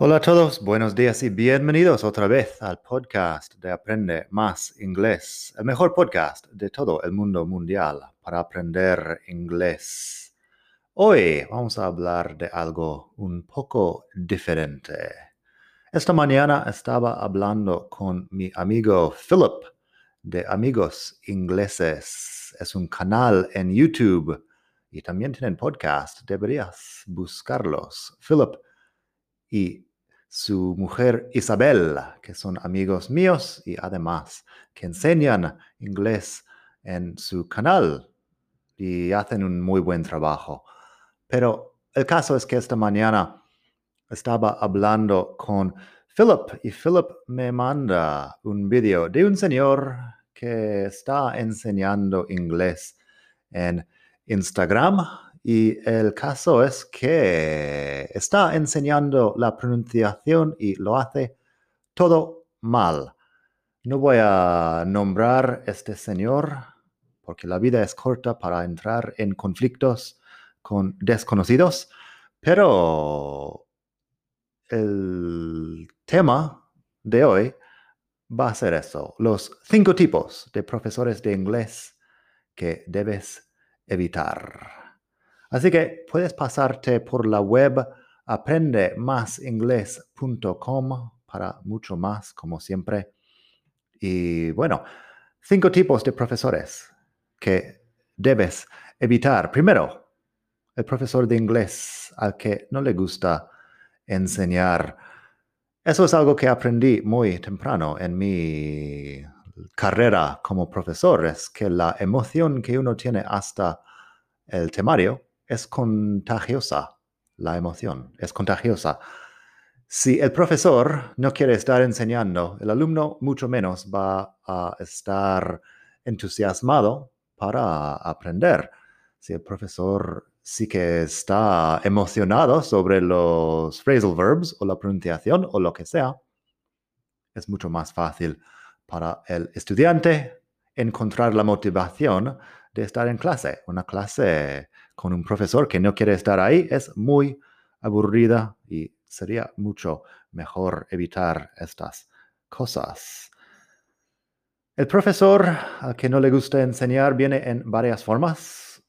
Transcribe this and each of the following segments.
Hola a todos, buenos días y bienvenidos otra vez al podcast de Aprende Más Inglés, el mejor podcast de todo el mundo mundial para aprender inglés. Hoy vamos a hablar de algo un poco diferente. Esta mañana estaba hablando con mi amigo Philip de Amigos Ingleses. Es un canal en YouTube y también tienen podcast. Deberías buscarlos. Philip y su mujer Isabel, que son amigos míos y además que enseñan inglés en su canal y hacen un muy buen trabajo. Pero el caso es que esta mañana estaba hablando con Philip y Philip me manda un video de un señor que está enseñando inglés en Instagram y el caso es que está enseñando la pronunciación y lo hace todo mal. No voy a nombrar este señor porque la vida es corta para entrar en conflictos con desconocidos, pero el tema de hoy va a ser eso, los cinco tipos de profesores de inglés que debes evitar. Así que puedes pasarte por la web aprendemasingles.com para mucho más, como siempre. Y bueno, cinco tipos de profesores que debes evitar. Primero, el profesor de inglés al que no le gusta enseñar. Eso es algo que aprendí muy temprano en mi carrera como profesor, es que la emoción que uno tiene hasta el temario es contagiosa, la emoción es contagiosa. Si el profesor no quiere estar enseñando, el alumno mucho menos va a estar entusiasmado para aprender. Si el profesor sí que está emocionado sobre los phrasal verbs o la pronunciación o lo que sea, es mucho más fácil para el estudiante encontrar la motivación estar en clase. Una clase con un profesor que no quiere estar ahí es muy aburrida y sería mucho mejor evitar estas cosas. El profesor al que no le gusta enseñar viene en varias formas.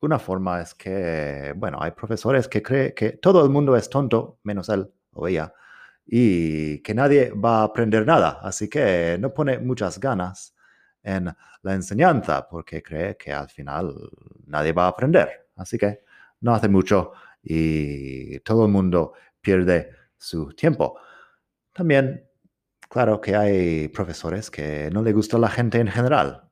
Una forma es que, bueno, hay profesores que creen que todo el mundo es tonto, menos él o ella, y que nadie va a aprender nada, así que no pone muchas ganas en la enseñanza porque cree que al final nadie va a aprender. Así que no hace mucho y todo el mundo pierde su tiempo. También, claro que hay profesores que no le gusta la gente en general.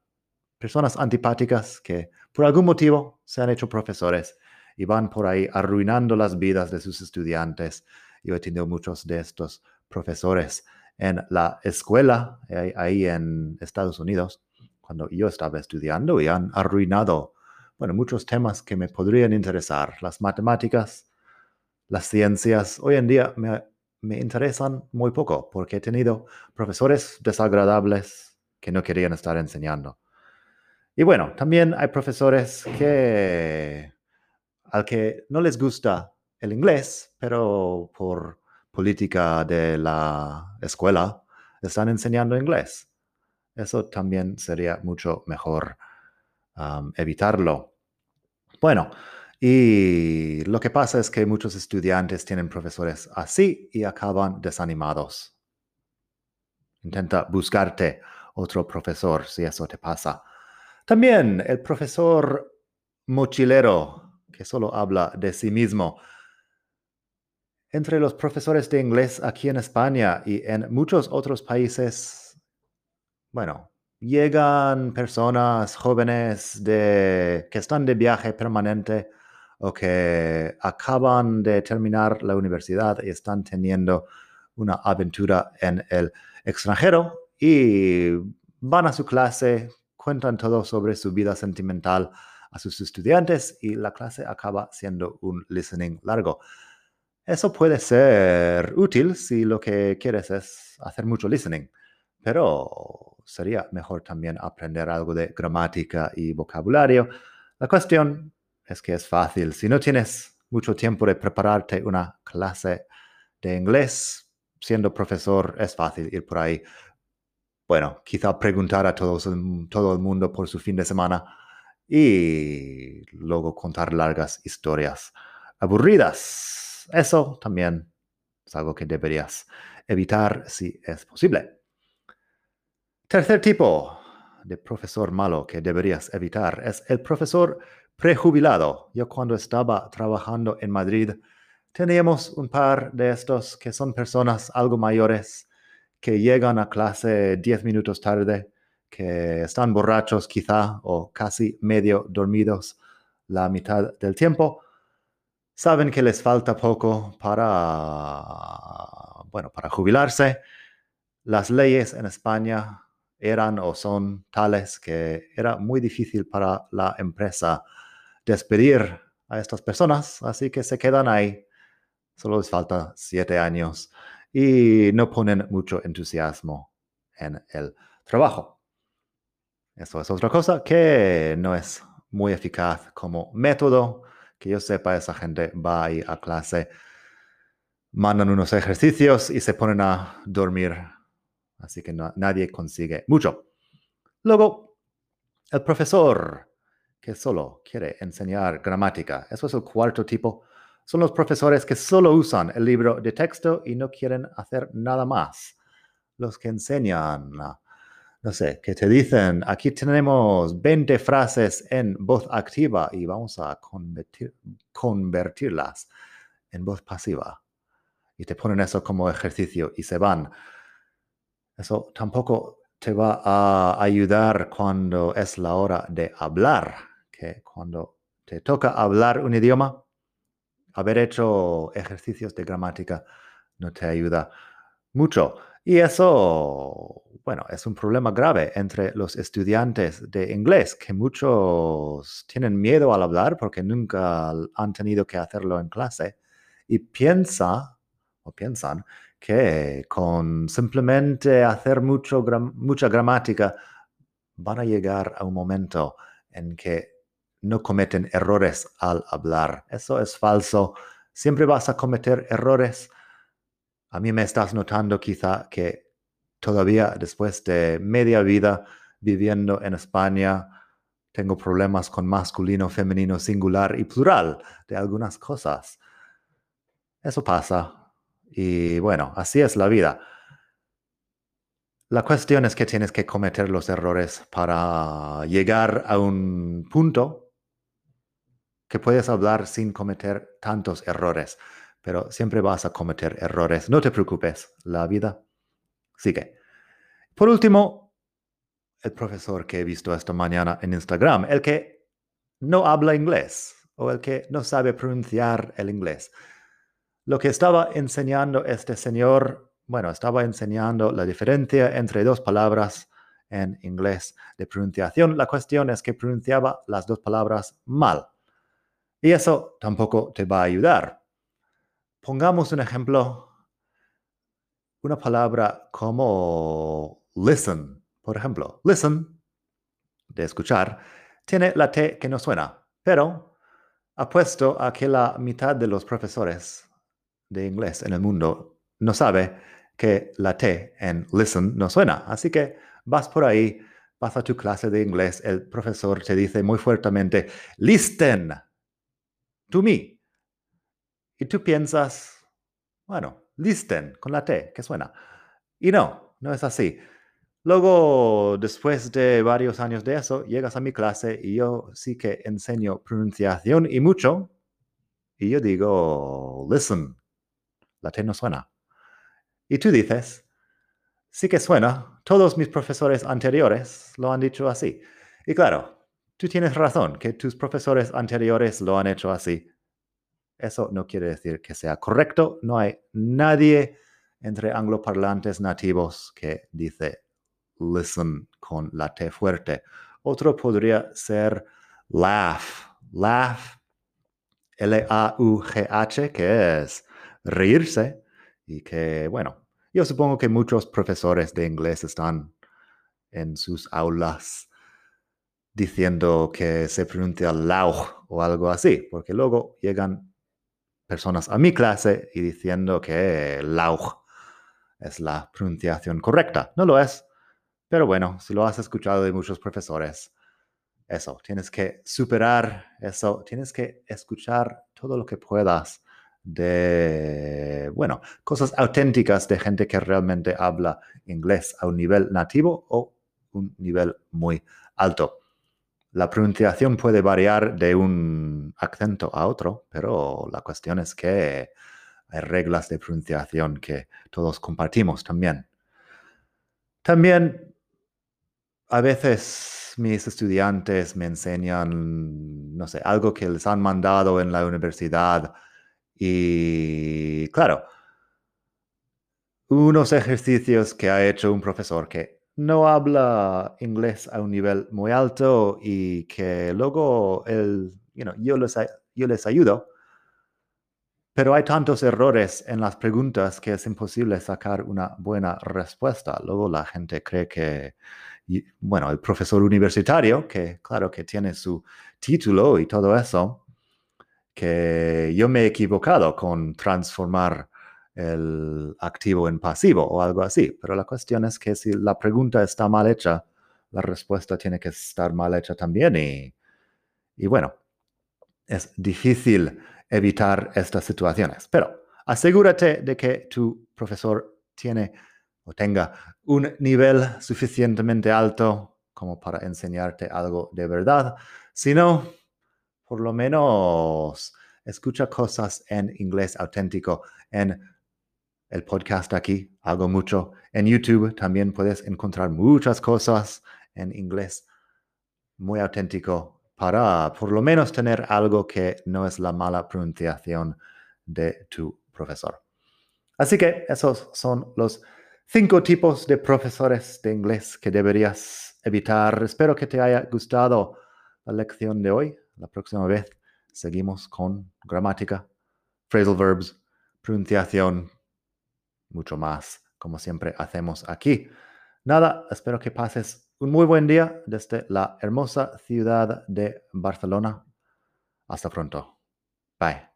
Personas antipáticas que por algún motivo se han hecho profesores y van por ahí arruinando las vidas de sus estudiantes. Yo he tenido muchos de estos profesores en la escuela, eh, ahí en Estados Unidos, cuando yo estaba estudiando y han arruinado, bueno, muchos temas que me podrían interesar. Las matemáticas, las ciencias, hoy en día me, me interesan muy poco porque he tenido profesores desagradables que no querían estar enseñando. Y bueno, también hay profesores que al que no les gusta el inglés, pero por política de la escuela están enseñando inglés. Eso también sería mucho mejor evitarlo. Bueno, y lo que pasa es que muchos estudiantes tienen profesores así y acaban desanimados. Intenta buscarte otro profesor si eso te pasa. También el profesor mochilero que solo habla de sí mismo. Entre los profesores de inglés aquí en España y en muchos otros países bueno, llegan personas jóvenes que están de viaje permanente o que acaban de terminar la universidad y están teniendo una aventura en el extranjero y van a su clase cuentan todo sobre su vida sentimental a sus estudiantes y la clase acaba siendo un listening largo. Eso puede ser útil si lo que quieres es hacer mucho listening, pero sería mejor también aprender algo de gramática y vocabulario. La cuestión es que es fácil. Si no tienes mucho tiempo de prepararte una clase de inglés, siendo profesor es fácil ir por ahí. Bueno, quizá preguntar a todos, todo el mundo por su fin de semana y luego contar largas historias aburridas. Eso también es algo que deberías evitar si es posible. Tercer tipo de profesor malo que deberías evitar es el profesor prejubilado. Yo cuando estaba trabajando en Madrid teníamos un par de estos que son personas algo mayores que llegan a clase 10 minutos tarde, que están borrachos quizá o casi medio dormidos la mitad del tiempo saben que les falta poco para, bueno, para jubilarse. Las leyes en España eran o son tales que era muy difícil para la empresa despedir a estas personas, así que se quedan ahí. Solo les falta siete años y no ponen mucho entusiasmo en el trabajo. Eso es otra cosa que no es muy eficaz como método que yo sepa, esa gente va ahí a clase, mandan unos ejercicios y se ponen a dormir. Así que nadie consigue mucho. Luego, el profesor que solo quiere enseñar gramática. Eso es el cuarto tipo. Son los profesores que solo usan el libro de texto y no quieren hacer nada más. Los que enseñan no sé, que te dicen, aquí tenemos 20 frases en voz activa y vamos a convertirlas en voz pasiva. Y te ponen eso como ejercicio y se van. Eso tampoco te va a ayudar cuando es la hora de hablar, que cuando te toca hablar un idioma, haber hecho ejercicios de gramática no te ayuda mucho. Y eso bueno, es un problema grave entre los estudiantes de inglés, que muchos tienen miedo al hablar porque nunca han tenido que hacerlo en clase y piensa o piensan que con simplemente hacer mucha gramática van a llegar a un momento en que no cometen errores al hablar. Eso es falso. Siempre vas a cometer errores. A mí me estás notando quizá que todavía después de media vida viviendo en España, tengo problemas con masculino, femenino, singular y plural de algunas cosas. Eso pasa. Y bueno, así es la vida. La cuestión es que tienes que cometer los errores para llegar a un punto que puedes hablar sin cometer tantos errores, pero siempre vas a cometer errores. No te preocupes, la vida Sigue. Por último, el profesor que he visto esta mañana en Instagram, el que no habla inglés o el que no sabe pronunciar el inglés. Lo que estaba enseñando este señor, bueno, estaba enseñando la diferencia entre dos palabras en inglés de pronunciación. La cuestión es que pronunciaba las dos palabras mal. Y eso tampoco te va a ayudar. Pongamos un ejemplo una palabra como listen, por ejemplo. Listen, de escuchar, tiene la T que no suena, pero apuesto a que la mitad de los profesores de inglés en el mundo no sabe que la T en listen no suena. Así que vas por ahí, vas a tu clase de inglés, el profesor te dice muy fuertemente, listen to me. Y tú piensas, bueno, listen con la T, que suena. Y no, no es así. Luego, después de varios años de eso, llegas a mi clase y yo sí que enseño pronunciación y mucho. Y yo digo, listen, la T no suena. Y tú dices, sí que suena, todos mis profesores anteriores lo han dicho así. Y claro, tú tienes razón, que tus profesores anteriores lo han hecho así. Eso no quiere decir que sea correcto. No hay nadie entre angloparlantes nativos que dice listen con la T fuerte Otro podría ser laugh. Laugh, L-A-U-G-H, que es reírse. Y que, bueno, yo supongo que muchos profesores de inglés están en sus aulas diciendo que se pronuncia lauch o algo así, porque luego llegan personas a mi clase y diciendo que lauch es la pronunciación correcta. No lo es, pero bueno, si lo has escuchado de muchos profesores, eso, tienes que superar eso, tienes que escuchar todo lo que puedas de, bueno, cosas auténticas de gente que realmente habla inglés a un nivel nativo o un nivel muy alto. La pronunciación puede variar de un acento a otro, pero la cuestión es que hay reglas de pronunciación que todos compartimos también. También a veces mis estudiantes me enseñan, no sé, algo que les han mandado en la universidad y, claro, unos ejercicios que ha hecho un profesor que no habla inglés a un nivel muy alto y que luego el, yo, les, yo les ayudo, pero hay tantos errores en las preguntas que es imposible sacar una buena respuesta. Luego la gente cree que, bueno, el profesor universitario, que claro que tiene su título y todo eso, que yo me he equivocado con transformar el activo en pasivo o algo así. Pero la cuestión es que si la pregunta está mal hecha, la respuesta tiene que estar mal hecha también. Y, y bueno, es difícil evitar estas situaciones. Pero asegúrate de que tu profesor tiene o tenga un nivel suficientemente alto como para enseñarte algo de verdad. Si no, por lo menos escucha cosas en inglés auténtico en el podcast aquí, hago mucho. En YouTube también puedes encontrar muchas cosas en inglés muy auténtico para por lo menos tener algo que no es la mala pronunciación de tu profesor. Así que esos son los cinco tipos de profesores de inglés que deberías evitar. Espero que te haya gustado la lección de hoy. La próxima vez seguimos con gramática, phrasal verbs, pronunciación, mucho más, como siempre hacemos aquí. Nada, espero que pases un muy buen día desde la hermosa ciudad de Barcelona. Hasta pronto. Bye.